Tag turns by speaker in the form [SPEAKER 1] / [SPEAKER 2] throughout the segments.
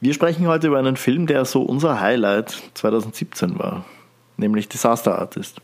[SPEAKER 1] Wir sprechen heute über einen Film, der so unser Highlight 2017 war, nämlich Disaster Artist.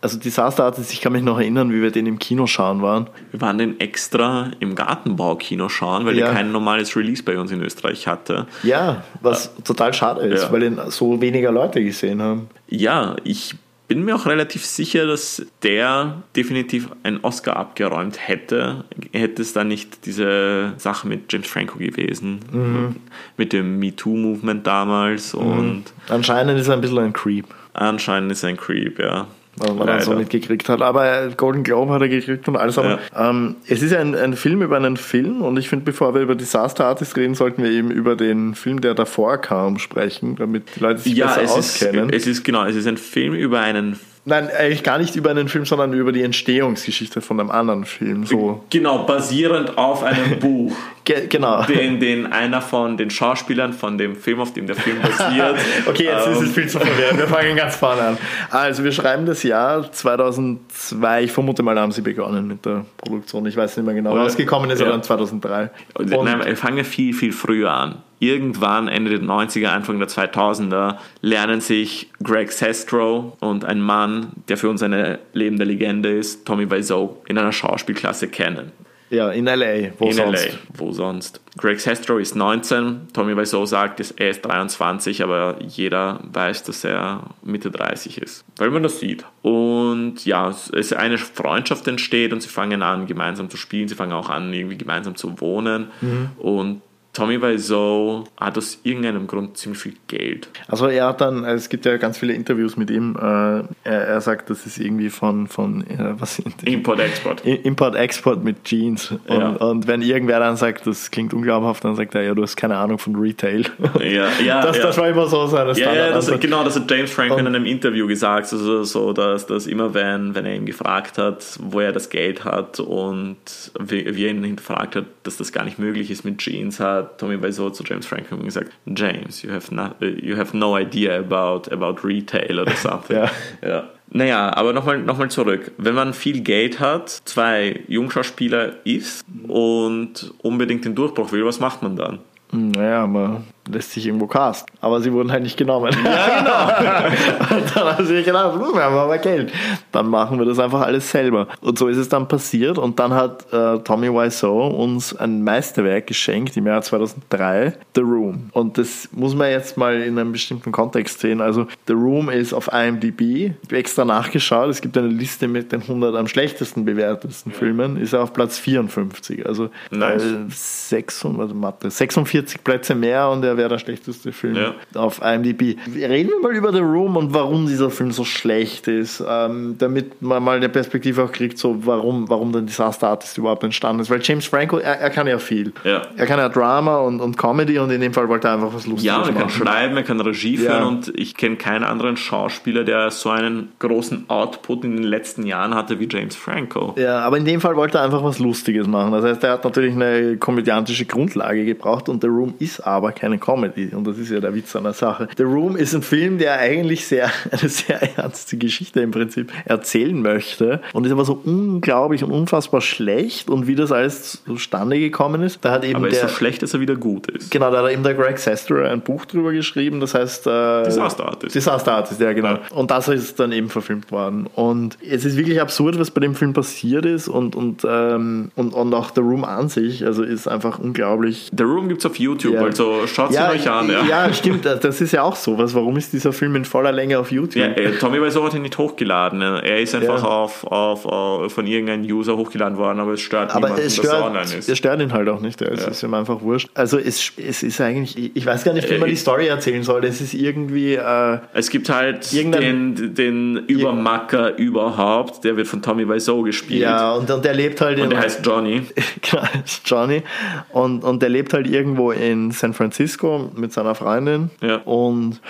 [SPEAKER 1] Also Disaster Artist, ich kann mich noch erinnern, wie wir den im Kino schauen waren.
[SPEAKER 2] Wir waren den extra im Gartenbau-Kino schauen, weil
[SPEAKER 1] Ja.
[SPEAKER 2] der kein normales Release bei uns in Österreich hatte.
[SPEAKER 1] Ja, was total schade ist,
[SPEAKER 2] Ja.
[SPEAKER 1] weil den so weniger Leute gesehen haben.
[SPEAKER 2] Ja, ich bin mir auch relativ sicher, dass der definitiv einen Oscar abgeräumt hätte. Hätte es dann nicht diese Sache mit James Franco gewesen,
[SPEAKER 1] Mhm.
[SPEAKER 2] mit dem MeToo-Movement damals und
[SPEAKER 1] Anscheinend ist er ein bisschen ein Creep,
[SPEAKER 2] anscheinend ist er ein Creep, ja.
[SPEAKER 1] Was man dann so mitgekriegt hat. Aber Golden Globe hat er gekriegt und alles. Aber ähm, es ist ja ein, ein Film über einen Film und ich finde, bevor wir über Disaster Artist reden, sollten wir eben über den Film, der davor kam, sprechen, damit die Leute sich
[SPEAKER 2] Ja,
[SPEAKER 1] besser
[SPEAKER 2] es ist,
[SPEAKER 1] auskennen.
[SPEAKER 2] es ist genau, es ist ein Film über einen
[SPEAKER 1] Nein, eigentlich gar nicht über einen Film, sondern über die Entstehungsgeschichte von einem anderen Film. So.
[SPEAKER 2] genau basierend auf einem Buch.
[SPEAKER 1] Ge genau.
[SPEAKER 2] den, den einer von den Schauspielern von dem Film, auf dem der Film basiert.
[SPEAKER 1] Okay, jetzt ist
[SPEAKER 2] ähm,
[SPEAKER 1] es viel zu verwirrend. Wir fangen ganz vorne an. Also, wir schreiben das Jahr 2002. Ich vermute mal, da haben sie begonnen mit der Produktion. Ich weiß nicht mehr genau.
[SPEAKER 2] Oder-
[SPEAKER 1] Rausgekommen ist
[SPEAKER 2] ja.
[SPEAKER 1] dann 2003. Und,
[SPEAKER 2] Nein, wir fangen viel, viel früher an. Irgendwann, Ende der 90er, Anfang der 2000er, lernen sich Greg Sestro und ein Mann, der für uns eine lebende Legende ist, Tommy Wiseau, in einer Schauspielklasse kennen.
[SPEAKER 1] ja, in L.A. Wo
[SPEAKER 2] in
[SPEAKER 1] sonst?
[SPEAKER 2] LA. Wo sonst? Greg Sestro ist 19, Tommy Wiseau sagt, er ist 23, aber jeder weiß, dass er Mitte 30 ist, weil man das sieht. Und ja, es ist eine Freundschaft entsteht und sie fangen an, gemeinsam zu spielen, sie fangen auch an, irgendwie gemeinsam zu wohnen. Und Tommy Wiseau hat aus irgendeinem Grund ziemlich viel Geld.
[SPEAKER 1] Also er hat dann, es gibt ja ganz viele Interviews mit ihm, äh, er, er sagt, das ist irgendwie von, von äh, was?
[SPEAKER 2] Import-Export.
[SPEAKER 1] Import-Export mit Jeans. Und,
[SPEAKER 2] Ja.
[SPEAKER 1] und wenn irgendwer dann sagt, das klingt unglaubhaft, dann sagt er, ja, du hast keine Ahnung von Retail.
[SPEAKER 2] Ja, ja,
[SPEAKER 1] das,
[SPEAKER 2] ja.
[SPEAKER 1] das war immer so seine
[SPEAKER 2] Ja, ja das, genau, das hat James Franco in einem Interview gesagt, also so, dass, dass immer wenn, wenn er ihn gefragt hat, wo er das Geld hat und wie, wie er ihn hinterfragt hat, dass das gar nicht möglich ist mit Jeans, hat Tommy Wiseau zu James Franco gesagt, James, you have, no, you have no idea about, about retail oder something.
[SPEAKER 1] Ja.
[SPEAKER 2] ja. Naja, aber nochmal noch mal zurück. Wenn man viel Geld hat, zwei Jungschauspieler ist und unbedingt den Durchbruch will, was macht man dann?
[SPEAKER 1] Naja, man lässt sich irgendwo cast. Aber sie wurden halt nicht genommen. Ja, genau. und dann haben sie gedacht, hm, wir haben aber Geld. Dann machen wir das einfach alles selber. Und so ist es dann passiert. Und dann hat äh, Tommy Wiseau uns ein Meisterwerk geschenkt im Jahr 2003, The Room. Und das muss man jetzt mal in einem bestimmten Kontext sehen. Also The Room ist auf IMDb. Ich habe extra nachgeschaut. Es gibt eine Liste mit den 100 am schlechtesten bewertesten Filmen. Ist er auf Platz 54. Also
[SPEAKER 2] Nice.
[SPEAKER 1] äh, 600, warte, Mathe, 46 Plätze mehr und er wäre der schlechteste Film
[SPEAKER 2] Ja.
[SPEAKER 1] auf IMDb. Reden wir mal über The Room und warum dieser Film so schlecht ist, ähm, damit man mal eine Perspektive auch kriegt, so warum, warum denn Disaster Artist überhaupt entstanden ist. Weil James Franco, er, er kann ja viel.
[SPEAKER 2] Ja.
[SPEAKER 1] Er kann ja Drama und, und Comedy und in dem Fall wollte er einfach was Lustiges
[SPEAKER 2] Ja, und er kann
[SPEAKER 1] machen.
[SPEAKER 2] schreiben, er kann Regie führen
[SPEAKER 1] Ja.
[SPEAKER 2] und ich kenne keinen anderen Schauspieler, der so einen großen Output in den letzten Jahren hatte wie James Franco.
[SPEAKER 1] Ja, aber in dem Fall wollte er einfach was Lustiges machen. Das heißt, er hat natürlich eine komödiantische Grundlage gebraucht und The Room ist aber keine Comedy. Und das ist ja der Witz an der Sache. The Room ist ein Film, der eigentlich sehr, eine sehr ernste Geschichte im Prinzip erzählen möchte und ist aber so unglaublich und unfassbar schlecht und wie das alles zustande gekommen ist. Da hat eben
[SPEAKER 2] Aber er ist
[SPEAKER 1] der,
[SPEAKER 2] so schlecht, dass er wieder gut ist.
[SPEAKER 1] Genau, da hat eben der Greg Sestero ein Buch drüber geschrieben, das heißt äh,
[SPEAKER 2] Disaster Artist.
[SPEAKER 1] Disaster Artist, ja genau. Und das ist dann eben verfilmt worden. Und es ist wirklich absurd, was bei dem Film passiert ist und, und, ähm, und, und auch The Room an sich, also ist einfach unglaublich.
[SPEAKER 2] The Room gibt's auf YouTube,
[SPEAKER 1] Ja.
[SPEAKER 2] also schaut
[SPEAKER 1] Ja,
[SPEAKER 2] euch an. Ja.
[SPEAKER 1] ja, stimmt, das ist ja auch sowas. Warum ist dieser Film in voller Länge auf YouTube?
[SPEAKER 2] Ja, äh, Tommy Wiseau hat ihn nicht hochgeladen. Er ist einfach
[SPEAKER 1] Ja.
[SPEAKER 2] auf, auf, auf von irgendeinem User hochgeladen worden, aber es stört
[SPEAKER 1] Aber
[SPEAKER 2] niemanden,
[SPEAKER 1] es
[SPEAKER 2] dass er online
[SPEAKER 1] stört,
[SPEAKER 2] ist.
[SPEAKER 1] es stört ihn halt auch nicht. Es ist ihm einfach wurscht. Also es, es ist eigentlich, ich weiß gar nicht, wie man
[SPEAKER 2] Äh,
[SPEAKER 1] die Story erzählen soll. Es ist irgendwie, äh,
[SPEAKER 2] Es gibt halt den, den Übermacker überhaupt, der wird von Tommy Wiseau gespielt.
[SPEAKER 1] ja, und, und der lebt halt
[SPEAKER 2] Und
[SPEAKER 1] in,
[SPEAKER 2] der heißt Johnny.
[SPEAKER 1] Genau, Johnny. Und, und der lebt halt irgendwo in San Francisco mit seiner Freundin.
[SPEAKER 2] Ja.
[SPEAKER 1] Und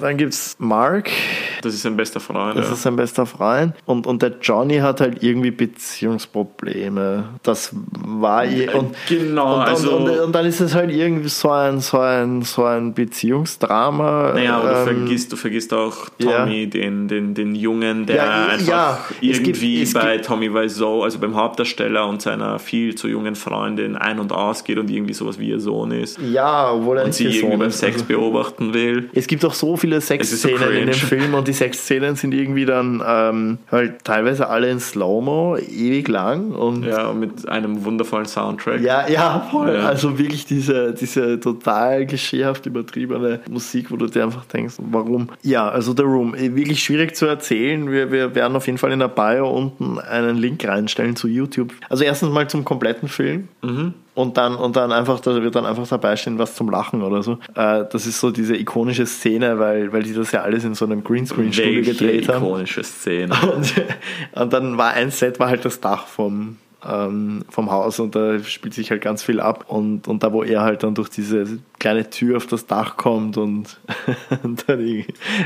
[SPEAKER 1] dann gibt's Mark,
[SPEAKER 2] Das ist sein bester Freund.
[SPEAKER 1] das
[SPEAKER 2] ja.
[SPEAKER 1] ist sein bester Freund. Und, und der Johnny hat halt irgendwie Beziehungsprobleme. Das war ihr. Und,
[SPEAKER 2] genau,
[SPEAKER 1] und,
[SPEAKER 2] also-
[SPEAKER 1] und, und, und dann ist es halt irgendwie so ein, so ein, so ein Beziehungsdrama.
[SPEAKER 2] Naja, aber du
[SPEAKER 1] ähm,
[SPEAKER 2] vergisst, du vergisst auch
[SPEAKER 1] ja.
[SPEAKER 2] Tommy, den, den, den Jungen, der
[SPEAKER 1] Ja,
[SPEAKER 2] einfach
[SPEAKER 1] ja, es gibt-
[SPEAKER 2] irgendwie
[SPEAKER 1] es
[SPEAKER 2] bei Tommy Wiseau, also beim Hauptdarsteller und seiner viel zu jungen Freundin ein- und ausgeht und irgendwie sowas wie ihr Sohn ist.
[SPEAKER 1] Ja, obwohl er Nicht
[SPEAKER 2] sie irgendwie beim. Sex
[SPEAKER 1] Also-
[SPEAKER 2] beobachten will.
[SPEAKER 1] Es gibt auch so viele
[SPEAKER 2] ist so
[SPEAKER 1] Sexszenen in dem. Film und die Sexszenen sind irgendwie dann ähm, halt teilweise alle in Slow-Mo, ewig lang und
[SPEAKER 2] Ja, mit einem wundervollen Soundtrack.
[SPEAKER 1] Ja, ja, voll.
[SPEAKER 2] Ja.
[SPEAKER 1] Also wirklich diese, diese total klischeehaft übertriebene Musik, wo du dir einfach denkst, warum? Ja, also The Room, eh, wirklich schwierig zu erzählen. Wir, wir werden auf jeden Fall in der Bio unten einen Link reinstellen zu YouTube. Also erstens mal zum kompletten Film. Und dann, und dann einfach, da wird dann einfach dabei stehen, was zum Lachen oder so. Äh, das ist so diese ikonische Szene, weil, weil die das ja alles in so einem Greenscreen-Studio gedreht haben.
[SPEAKER 2] ikonische Szene.
[SPEAKER 1] Und, und dann war ein Set, war halt das Dach vom, ähm, vom Haus und da spielt sich halt ganz viel ab. Und, und da, wo er halt dann durch diese kleine Tür auf das Dach kommt und, und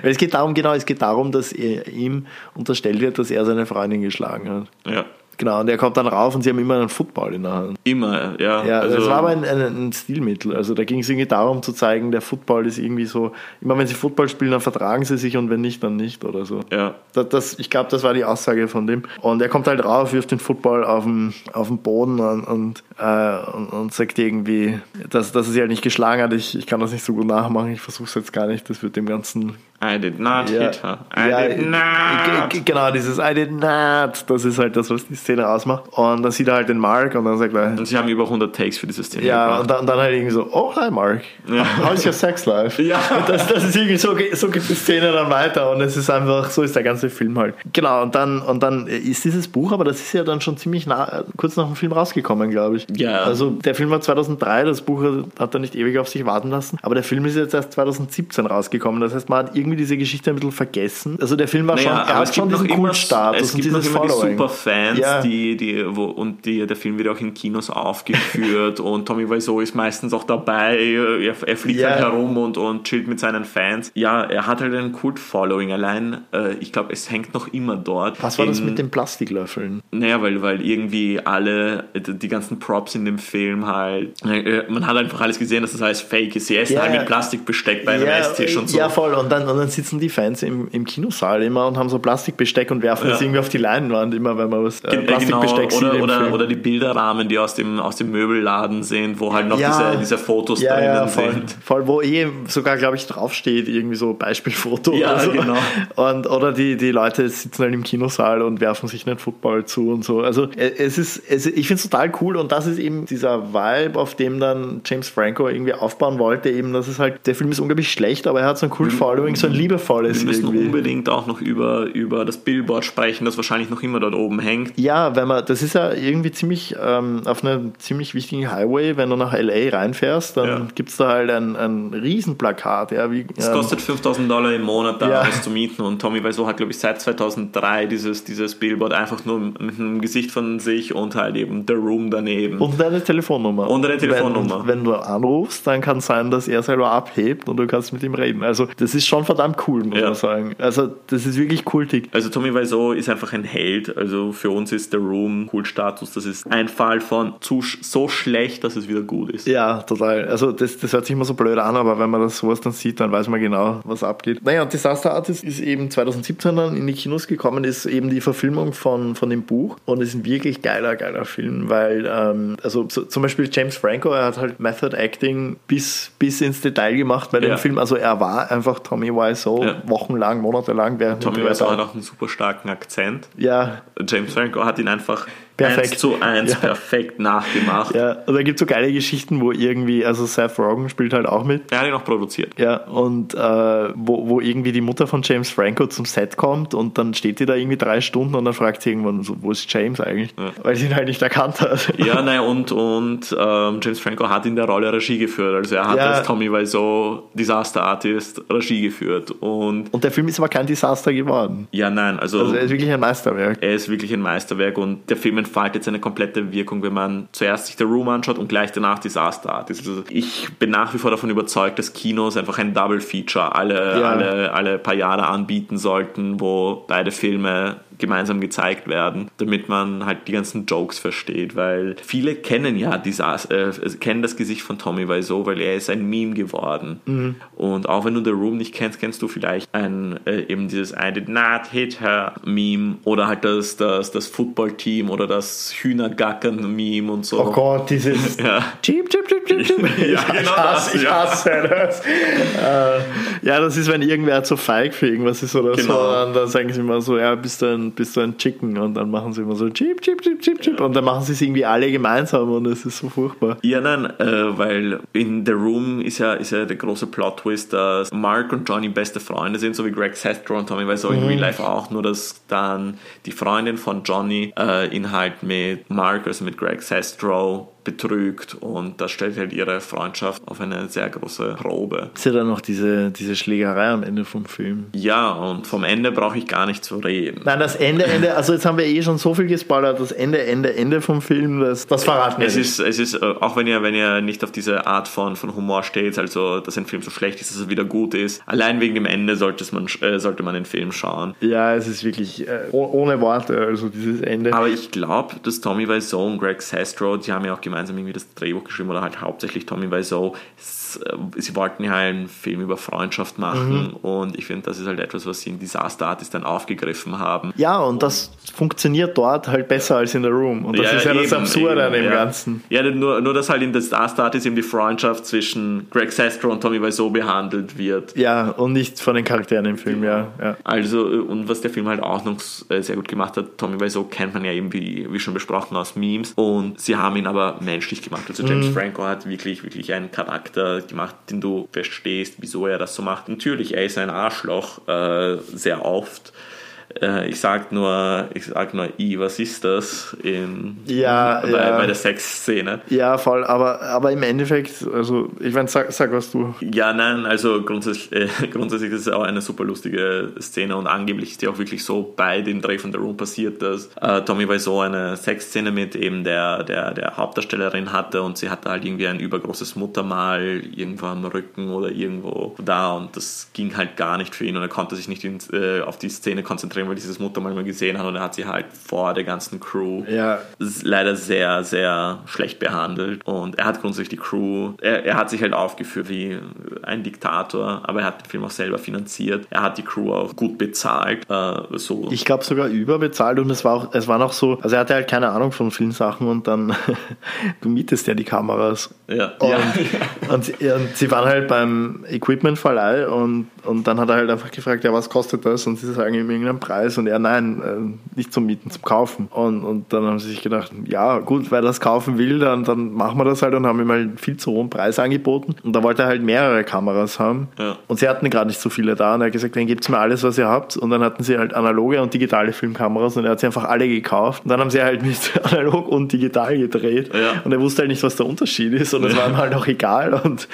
[SPEAKER 1] es geht darum, genau, es geht darum, dass er, ihm unterstellt wird, dass er seine Freundin geschlagen hat.
[SPEAKER 2] Ja,
[SPEAKER 1] Genau, und er kommt dann rauf und sie haben immer einen Football in der Hand.
[SPEAKER 2] immer, ja.
[SPEAKER 1] Ja,
[SPEAKER 2] also,
[SPEAKER 1] das war aber ein, ein, ein Stilmittel. Also da ging es irgendwie darum zu zeigen, der Football ist irgendwie so, immer wenn sie Football spielen, dann vertragen sie sich und wenn nicht, dann nicht oder so.
[SPEAKER 2] Ja.
[SPEAKER 1] Das, das, ich glaube, das war die Aussage von dem. Und er kommt halt rauf, wirft den Football auf den, auf den Boden und, und, äh, und, und sagt irgendwie, dass, dass er sie halt nicht geschlagen hat. Ich, ich kann das nicht so gut nachmachen, ich versuche es jetzt gar nicht. Das wird dem Ganzen.
[SPEAKER 2] I did not
[SPEAKER 1] Ja,
[SPEAKER 2] hit her. I
[SPEAKER 1] ja,
[SPEAKER 2] did not.
[SPEAKER 1] Genau, dieses I did not. Das ist halt das, was die Szene ausmacht. Und dann sieht er halt den Mark und dann sagt er,
[SPEAKER 2] Und sie haben über 100 Takes für diese Szene
[SPEAKER 1] ja, und dann, und dann halt irgendwie so, oh, hi Mark,
[SPEAKER 2] Ja.
[SPEAKER 1] how's your sex life?
[SPEAKER 2] Ja.
[SPEAKER 1] Und das, das ist irgendwie so, so geht die Szene dann weiter und es ist einfach, so ist der ganze Film halt. Genau, und dann, und dann ist dieses Buch, aber das ist ja dann schon ziemlich nah, kurz nach dem Film rausgekommen, glaube ich.
[SPEAKER 2] Ja.
[SPEAKER 1] Also der Film war 2003, das Buch hat er nicht ewig auf sich warten lassen, aber der Film ist jetzt erst 2017 rausgekommen. Das heißt, man hat irgendwie diese Geschichte ein bisschen vergessen. Also der Film war schon, er hat schon diesen Kultstatus
[SPEAKER 2] es
[SPEAKER 1] und
[SPEAKER 2] gibt noch
[SPEAKER 1] dieses
[SPEAKER 2] immer die
[SPEAKER 1] Following.
[SPEAKER 2] Superfans,
[SPEAKER 1] Ja.
[SPEAKER 2] die, die, wo, und die, der Film wird auch in Kinos aufgeführt und Tommy Wiseau ist meistens auch dabei, er, er fliegt
[SPEAKER 1] Ja.
[SPEAKER 2] halt herum und, und chillt mit seinen Fans. Ja, er hat halt einen Kult-Following, allein, äh, ich glaube, es hängt noch immer dort.
[SPEAKER 1] Was war das
[SPEAKER 2] in-
[SPEAKER 1] mit den Plastiklöffeln?
[SPEAKER 2] Naja, weil, weil irgendwie alle, die ganzen Props in dem Film halt, äh, man hat einfach alles gesehen, dass das alles fake ist. Sie essen
[SPEAKER 1] Ja,
[SPEAKER 2] halt mit Plastikbesteck bei einem Esstisch und so.
[SPEAKER 1] Ja, voll. Und dann, und dann sitzen die Fans im, im Kinosaal immer und haben so Plastikbesteck und werfen
[SPEAKER 2] Ja.
[SPEAKER 1] das irgendwie auf die Leinwand, immer wenn man was äh,
[SPEAKER 2] äh,
[SPEAKER 1] Plastikbesteck
[SPEAKER 2] genau,
[SPEAKER 1] sieht.
[SPEAKER 2] oder,
[SPEAKER 1] im
[SPEAKER 2] oder, oder die Bilderrahmen, die aus dem, aus dem Möbelladen sind, wo halt noch
[SPEAKER 1] Ja.
[SPEAKER 2] diese, diese Fotos
[SPEAKER 1] ja,
[SPEAKER 2] drinnen
[SPEAKER 1] voll,
[SPEAKER 2] sind.
[SPEAKER 1] voll, wo eh sogar, glaube ich, draufsteht, irgendwie so Beispielfoto
[SPEAKER 2] Ja,
[SPEAKER 1] oder so.
[SPEAKER 2] genau.
[SPEAKER 1] Und, oder die, die Leute sitzen halt im Kinosaal und werfen sich einen Football zu und so. Also äh, es ist, es, ich finde es total cool und das ist eben dieser Vibe, auf dem dann James Franco irgendwie aufbauen wollte, eben, dass es halt, der Film ist unglaublich schlecht, aber er hat so ein Kult-Following, so ein liebevolles
[SPEAKER 2] Wir müssen
[SPEAKER 1] irgendwie.
[SPEAKER 2] unbedingt auch noch über, über das Billboard sprechen, das wahrscheinlich noch immer dort oben hängt.
[SPEAKER 1] Ja, wenn man, das ist ja irgendwie ziemlich ähm, auf einem ziemlich wichtigen Highway, wenn du nach LA reinfährst, dann
[SPEAKER 2] Ja.
[SPEAKER 1] gibt's da halt ein, ein Riesenplakat. Ja, wie,
[SPEAKER 2] Es
[SPEAKER 1] ähm,
[SPEAKER 2] kostet 5000 Dollar im Monat, da
[SPEAKER 1] Ja.
[SPEAKER 2] alles zu mieten. Und Tommy Wiseau hat, glaube ich, seit 2003 dieses, dieses Billboard einfach nur mit einem Gesicht von sich und halt eben The Room daneben.
[SPEAKER 1] und deine Telefonnummer.
[SPEAKER 2] Und deine Telefonnummer.
[SPEAKER 1] Wenn, wenn du anrufst, dann kann es sein, dass er selber abhebt und du kannst mit ihm reden. Also das ist schon verdammt cool, muss
[SPEAKER 2] Ja.
[SPEAKER 1] man sagen. Also das ist wirklich kultig.
[SPEAKER 2] Also Tommy Wiseau ist einfach ein Held. Also für uns ist The Room Kultstatus. Das ist ein Fall von zu, so schlecht, dass es wieder gut ist.
[SPEAKER 1] Ja, total. Also das, das hört sich immer so blöd an, aber wenn man das sowas dann sieht, dann weiß man genau, was abgeht. Naja, und Disaster Artist ist eben 2017 dann in die Kinos gekommen, ist eben die Verfilmung von, von dem Buch und ist ein wirklich geiler, geiler Film, weil ähm, also so, zum Beispiel James Franco, er hat halt Method Acting bis, bis ins Detail gemacht bei dem
[SPEAKER 2] Ja.
[SPEAKER 1] Film. Also er war einfach Tommy Wiseau
[SPEAKER 2] Ja.
[SPEAKER 1] wochenlang, monatelang während
[SPEAKER 2] Tommy Wiseau hat auch einen super starken Akzent.
[SPEAKER 1] Ja,
[SPEAKER 2] James Franco hat ihn einfach
[SPEAKER 1] Perfekt.
[SPEAKER 2] eins zu eins
[SPEAKER 1] Ja.
[SPEAKER 2] perfekt nachgemacht.
[SPEAKER 1] ja. Und da gibt es so geile Geschichten, wo irgendwie, also Seth Rogen spielt halt auch mit.
[SPEAKER 2] Er hat ihn auch produziert.
[SPEAKER 1] Ja, und äh, wo, wo irgendwie die Mutter von James Franco zum Set kommt und dann steht die da irgendwie drei Stunden und dann fragt sie irgendwann so, wo ist James eigentlich? Weil sie ihn halt nicht erkannt hat.
[SPEAKER 2] Ja, naja, und, und ähm, James Franco hat in der Rolle Regie geführt. Also er hat
[SPEAKER 1] Ja.
[SPEAKER 2] als Tommy Wiseau Disaster Artist Regie geführt. Und
[SPEAKER 1] Und der Film ist aber kein Desaster geworden.
[SPEAKER 2] ja, nein, also,
[SPEAKER 1] Also er ist wirklich ein Meisterwerk.
[SPEAKER 2] er ist wirklich ein Meisterwerk und der Film entfaltet seine komplette Wirkung, wenn man zuerst sich The Room anschaut und gleich danach Disaster Artist. Also ich bin nach wie vor davon überzeugt, dass Kinos einfach ein Double Feature alle, ja. alle, alle paar Jahre anbieten sollten, wo beide Filme gemeinsam gezeigt werden, damit man halt die ganzen Jokes versteht, weil viele kennen ja dieses, äh, kennen das Gesicht von Tommy Wiseau, weil er ist ein Meme geworden. Mhm. Und auch wenn du The Room nicht kennst, kennst du vielleicht ein, äh, eben dieses I did not hit her Meme oder halt das, das, das Football-Team oder das Hühnergackern-Meme und so.
[SPEAKER 1] Oh Gott, dieses ja. Cheep, cheep, cheep, cheep, cheep. ja, genau ich hasse, das, ich hasse ja. das. äh, ja, das ist, wenn irgendwer zu feig für irgendwas ist oder genau. so, dann, dann sagen sie immer so, ja, bist du ein bist du ein Chicken und dann machen sie immer so Chip, Chip, Chip, Chip, Chip und dann machen sie es irgendwie alle gemeinsam und es ist so furchtbar.
[SPEAKER 2] Ja, nein, äh, weil in The Room ist ja, ist ja der große Plot-Twist, dass Mark und Johnny beste Freunde sind, so wie Greg Sestro und Tommy Wiseau mhm. in Real Life auch, nur dass dann die Freundin von Johnny äh, ihn halt mit Mark, also mit Greg Sestro, betrügt und das stellt halt ihre Freundschaft auf eine sehr große Probe.
[SPEAKER 1] Ist ja dann noch diese, diese Schlägerei am Ende vom Film.
[SPEAKER 2] Ja, und vom Ende brauche ich gar nicht zu reden.
[SPEAKER 1] Nein, das Ende, Ende, also jetzt haben wir eh schon so viel gespoilert, das Ende, Ende, Ende vom Film, das, das verraten
[SPEAKER 2] wir es nicht. Ist, es ist, äh, auch wenn ihr, wenn ihr nicht auf diese Art von, von Humor steht, also dass ein Film so schlecht ist, dass er wieder gut ist, allein wegen dem Ende sollte man, äh, sollte man den Film schauen.
[SPEAKER 1] Ja, es ist wirklich äh, ohne Worte, also dieses Ende.
[SPEAKER 2] Aber ich glaube, dass Tommy Wiseau und Greg Sestro, die haben ja auch gemeinsam irgendwie das Drehbuch geschrieben oder halt hauptsächlich Tommy Wiseau. Äh, sie wollten ja einen Film über Freundschaft machen mhm. und ich finde, das ist halt etwas, was sie in Disaster Artist dann aufgegriffen haben.
[SPEAKER 1] Ja, und, und das funktioniert dort halt besser als in The Room und das ja, ist ja eben, das Absurde an dem
[SPEAKER 2] ja.
[SPEAKER 1] Ganzen.
[SPEAKER 2] Ja, nur, nur, dass halt in Disaster Artist eben die Freundschaft zwischen Greg Sestro und Tommy Wiseau behandelt wird.
[SPEAKER 1] Ja, und nicht von den Charakteren im Film, ja. ja.
[SPEAKER 2] Also, äh, und was der Film halt auch noch äh, sehr gut gemacht hat, Tommy Wiseau kennt man ja eben, wie, wie schon besprochen, aus Memes und sie haben ihn aber menschlich gemacht. Also James mhm. Franco hat wirklich, wirklich einen Charakter gemacht, den du verstehst, wieso er das so macht. Natürlich, er ist ein Arschloch, äh, sehr oft. Äh, ich sag nur, ich sag nur, I, was ist das? In,
[SPEAKER 1] ja,
[SPEAKER 2] bei,
[SPEAKER 1] ja.
[SPEAKER 2] bei der Sexszene.
[SPEAKER 1] Ja, voll, aber, aber im Endeffekt, also ich meine, sag, sag was du.
[SPEAKER 2] Ja, nein, also grundsätzlich, äh, grundsätzlich ist es auch eine super lustige Szene und angeblich ist die auch wirklich so bei dem Dreh von The Room passiert, dass äh, Tommy Wiseau eine Sexszene mit eben der, der, der Hauptdarstellerin hatte und sie hatte halt irgendwie ein übergroßes Muttermal irgendwo am Rücken oder irgendwo da und das ging halt gar nicht für ihn und er konnte sich nicht in, äh, auf die Szene konzentrieren extrem, weil dieses Mutter manchmal gesehen hat und er hat sie halt vor der ganzen Crew
[SPEAKER 1] ja.
[SPEAKER 2] leider sehr, sehr schlecht behandelt. Und er hat grundsätzlich die Crew, er, er hat sich halt aufgeführt wie ein Diktator, aber er hat den Film auch selber finanziert. Er hat die Crew auch gut bezahlt. Äh, so.
[SPEAKER 1] Ich glaube sogar überbezahlt und es war auch, es war noch so, also er hatte halt keine Ahnung von vielen Sachen und dann, du mietest ja die Kameras.
[SPEAKER 2] Ja.
[SPEAKER 1] Und,
[SPEAKER 2] ja.
[SPEAKER 1] und, sie, und sie waren halt beim Equipmentverleih und, und dann hat er halt einfach gefragt, ja, was kostet das? Und sie sagen ihm irgendeinen Preis Preis und er, nein, äh, nicht zum Mieten, zum Kaufen. Und, und dann haben sie sich gedacht, ja gut, weil er das kaufen will, dann, dann machen wir das halt und haben ihm halt viel zu hohen Preis angeboten. Und da wollte er halt mehrere Kameras haben. Ja. Und sie hatten gerade nicht so viele da. Und er hat gesagt, dann gebt mir alles, was ihr habt. Und dann hatten sie halt analoge und digitale Filmkameras und er hat sie einfach alle gekauft. Und dann haben sie halt mit analog und digital gedreht. Ja. Und er wusste halt nicht, was der Unterschied ist. Und es ja. war ihm halt auch egal. Und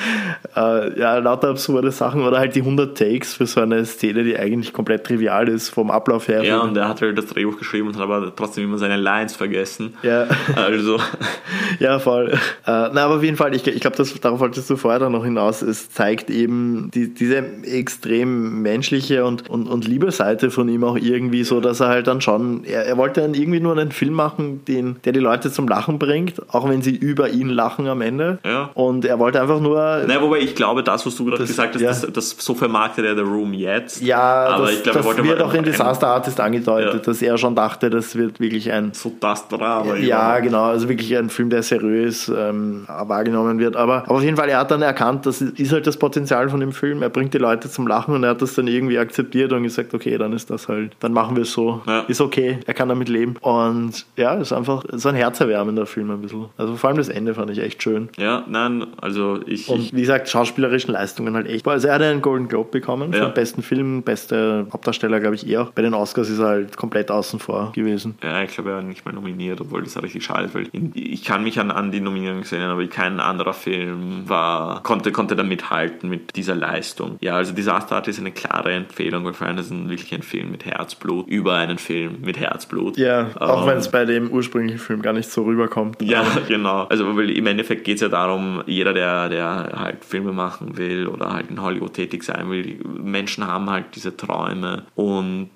[SPEAKER 1] äh, ja, lauter absurde Sachen. Oder halt die 100 Takes für so eine Szene, die eigentlich komplett trivial ist vom Ablauf Ablauf her.
[SPEAKER 2] Ja, und er hat halt das Drehbuch geschrieben und hat aber trotzdem immer seine Lines vergessen.
[SPEAKER 1] Ja.
[SPEAKER 2] Also.
[SPEAKER 1] ja, voll. Äh, na, aber auf jeden Fall, ich, ich glaube, darauf wolltest du vorher dann noch hinaus. Es zeigt eben die, diese extrem menschliche und, und, und liebe Seite von ihm auch irgendwie so, dass er halt dann schon, er, er wollte dann irgendwie nur einen Film machen, den, der die Leute zum Lachen bringt, auch wenn sie über ihn lachen am Ende.
[SPEAKER 2] Ja.
[SPEAKER 1] Und er wollte einfach nur.
[SPEAKER 2] Naja, wobei ich glaube, das, was du gerade gesagt hast, ja. das, das, so vermarktet er The Room jetzt.
[SPEAKER 1] Ja, aber das, ich glaube, er wollte wird auch in Disaster Artist angedeutet, ja. dass er schon dachte, das wird wirklich ein.
[SPEAKER 2] So das Drama.
[SPEAKER 1] Ja, genau, also wirklich ein Film, der seriös ähm, wahrgenommen wird. Aber, aber auf jeden Fall, er hat dann erkannt, das ist halt das Potenzial von dem Film. Er bringt die Leute zum Lachen und er hat das dann irgendwie akzeptiert und gesagt, okay, dann ist das halt, dann machen wir es so. Ja. Ist okay, er kann damit leben. Und ja, ist einfach so ein herzerwärmender Film ein bisschen. Also vor allem das Ende fand ich echt schön.
[SPEAKER 2] Ja, nein, also ich.
[SPEAKER 1] Und wie gesagt, schauspielerischen Leistungen halt echt. Also er hat einen Golden Globe bekommen ja. für den besten Film, beste Hauptdarsteller, glaube ich, eher. Bei den den Oscars ist er halt komplett außen vor gewesen.
[SPEAKER 2] Ja, ich glaube, er war nicht mal nominiert, obwohl das richtig schade ist, weil ich kann mich an, an die Nominierung sehen, aber kein anderer Film war, konnte, konnte da mithalten mit dieser Leistung. Ja, also Disaster Art ist eine klare Empfehlung, weil allem ist wirklich ein Film mit Herzblut über einen Film mit Herzblut.
[SPEAKER 1] Ja, auch
[SPEAKER 2] Ähm,
[SPEAKER 1] wenn es bei dem ursprünglichen Film gar nicht so rüberkommt.
[SPEAKER 2] Ja, genau. Also weil im Endeffekt geht es ja darum, jeder, der, der halt Filme machen will oder halt in Hollywood tätig sein will, Menschen haben halt diese Träume und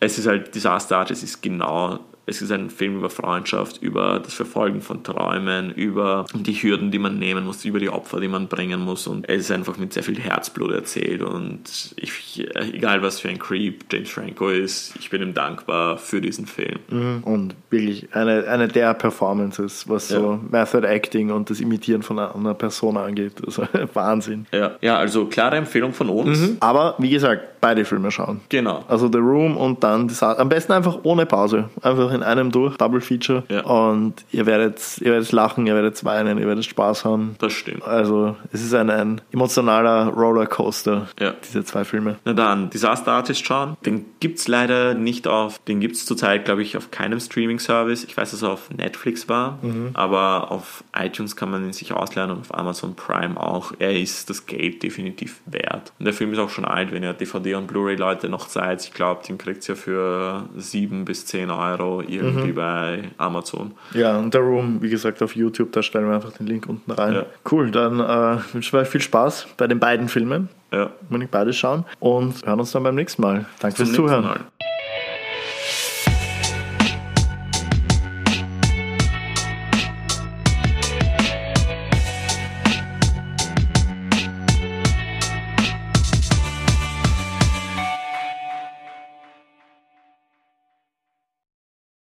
[SPEAKER 2] es ist halt Disaster Art, es ist genau es ist ein Film über Freundschaft, über das Verfolgen von Träumen, über die Hürden, die man nehmen muss, über die Opfer, die man bringen muss. Und es ist einfach mit sehr viel Herzblut erzählt. Und ich, egal was für ein Creep James Franco ist, ich bin ihm dankbar für diesen Film.
[SPEAKER 1] Und wirklich eine, eine der Performances, was so Method Acting und das Imitieren von einer, Person angeht. Also Wahnsinn.
[SPEAKER 2] Ja, ja also klare Empfehlung von uns.
[SPEAKER 1] Aber wie gesagt, beide Filme schauen.
[SPEAKER 2] Genau.
[SPEAKER 1] Also The Room und dann Disaster. Am besten einfach ohne Pause. Einfach in einem durch, Double Feature.
[SPEAKER 2] Ja.
[SPEAKER 1] Und ihr werdet, ihr werdet lachen, ihr werdet weinen, ihr werdet Spaß haben.
[SPEAKER 2] Das stimmt.
[SPEAKER 1] Also es ist ein, ein emotionaler Rollercoaster,
[SPEAKER 2] Ja.
[SPEAKER 1] diese zwei Filme.
[SPEAKER 2] Na dann, Disaster Artist schauen. Den gibt's leider nicht auf, den gibt's zurzeit, glaube ich, auf keinem Streaming-Service. Ich weiß, dass er auf Netflix war, aber auf iTunes kann man ihn sich ausleihen und auf Amazon Prime auch. Er ist das Geld definitiv wert. Und der Film ist auch schon alt, wenn ihr DVD- und Blu-ray-Leute noch seid. Ich glaube, den kriegt ihr für 7 bis 10 Euro irgendwie bei Amazon.
[SPEAKER 1] Ja, und The Room, wie gesagt, auf YouTube, da stellen wir einfach den Link unten rein.
[SPEAKER 2] Ja.
[SPEAKER 1] Cool, dann äh, wünschen wir euch viel Spaß bei den beiden Filmen.
[SPEAKER 2] Ja.
[SPEAKER 1] Unbedingt beide schauen und hören uns dann beim nächsten Mal. Danke
[SPEAKER 2] Zum
[SPEAKER 1] fürs Zuhören.
[SPEAKER 2] Mal.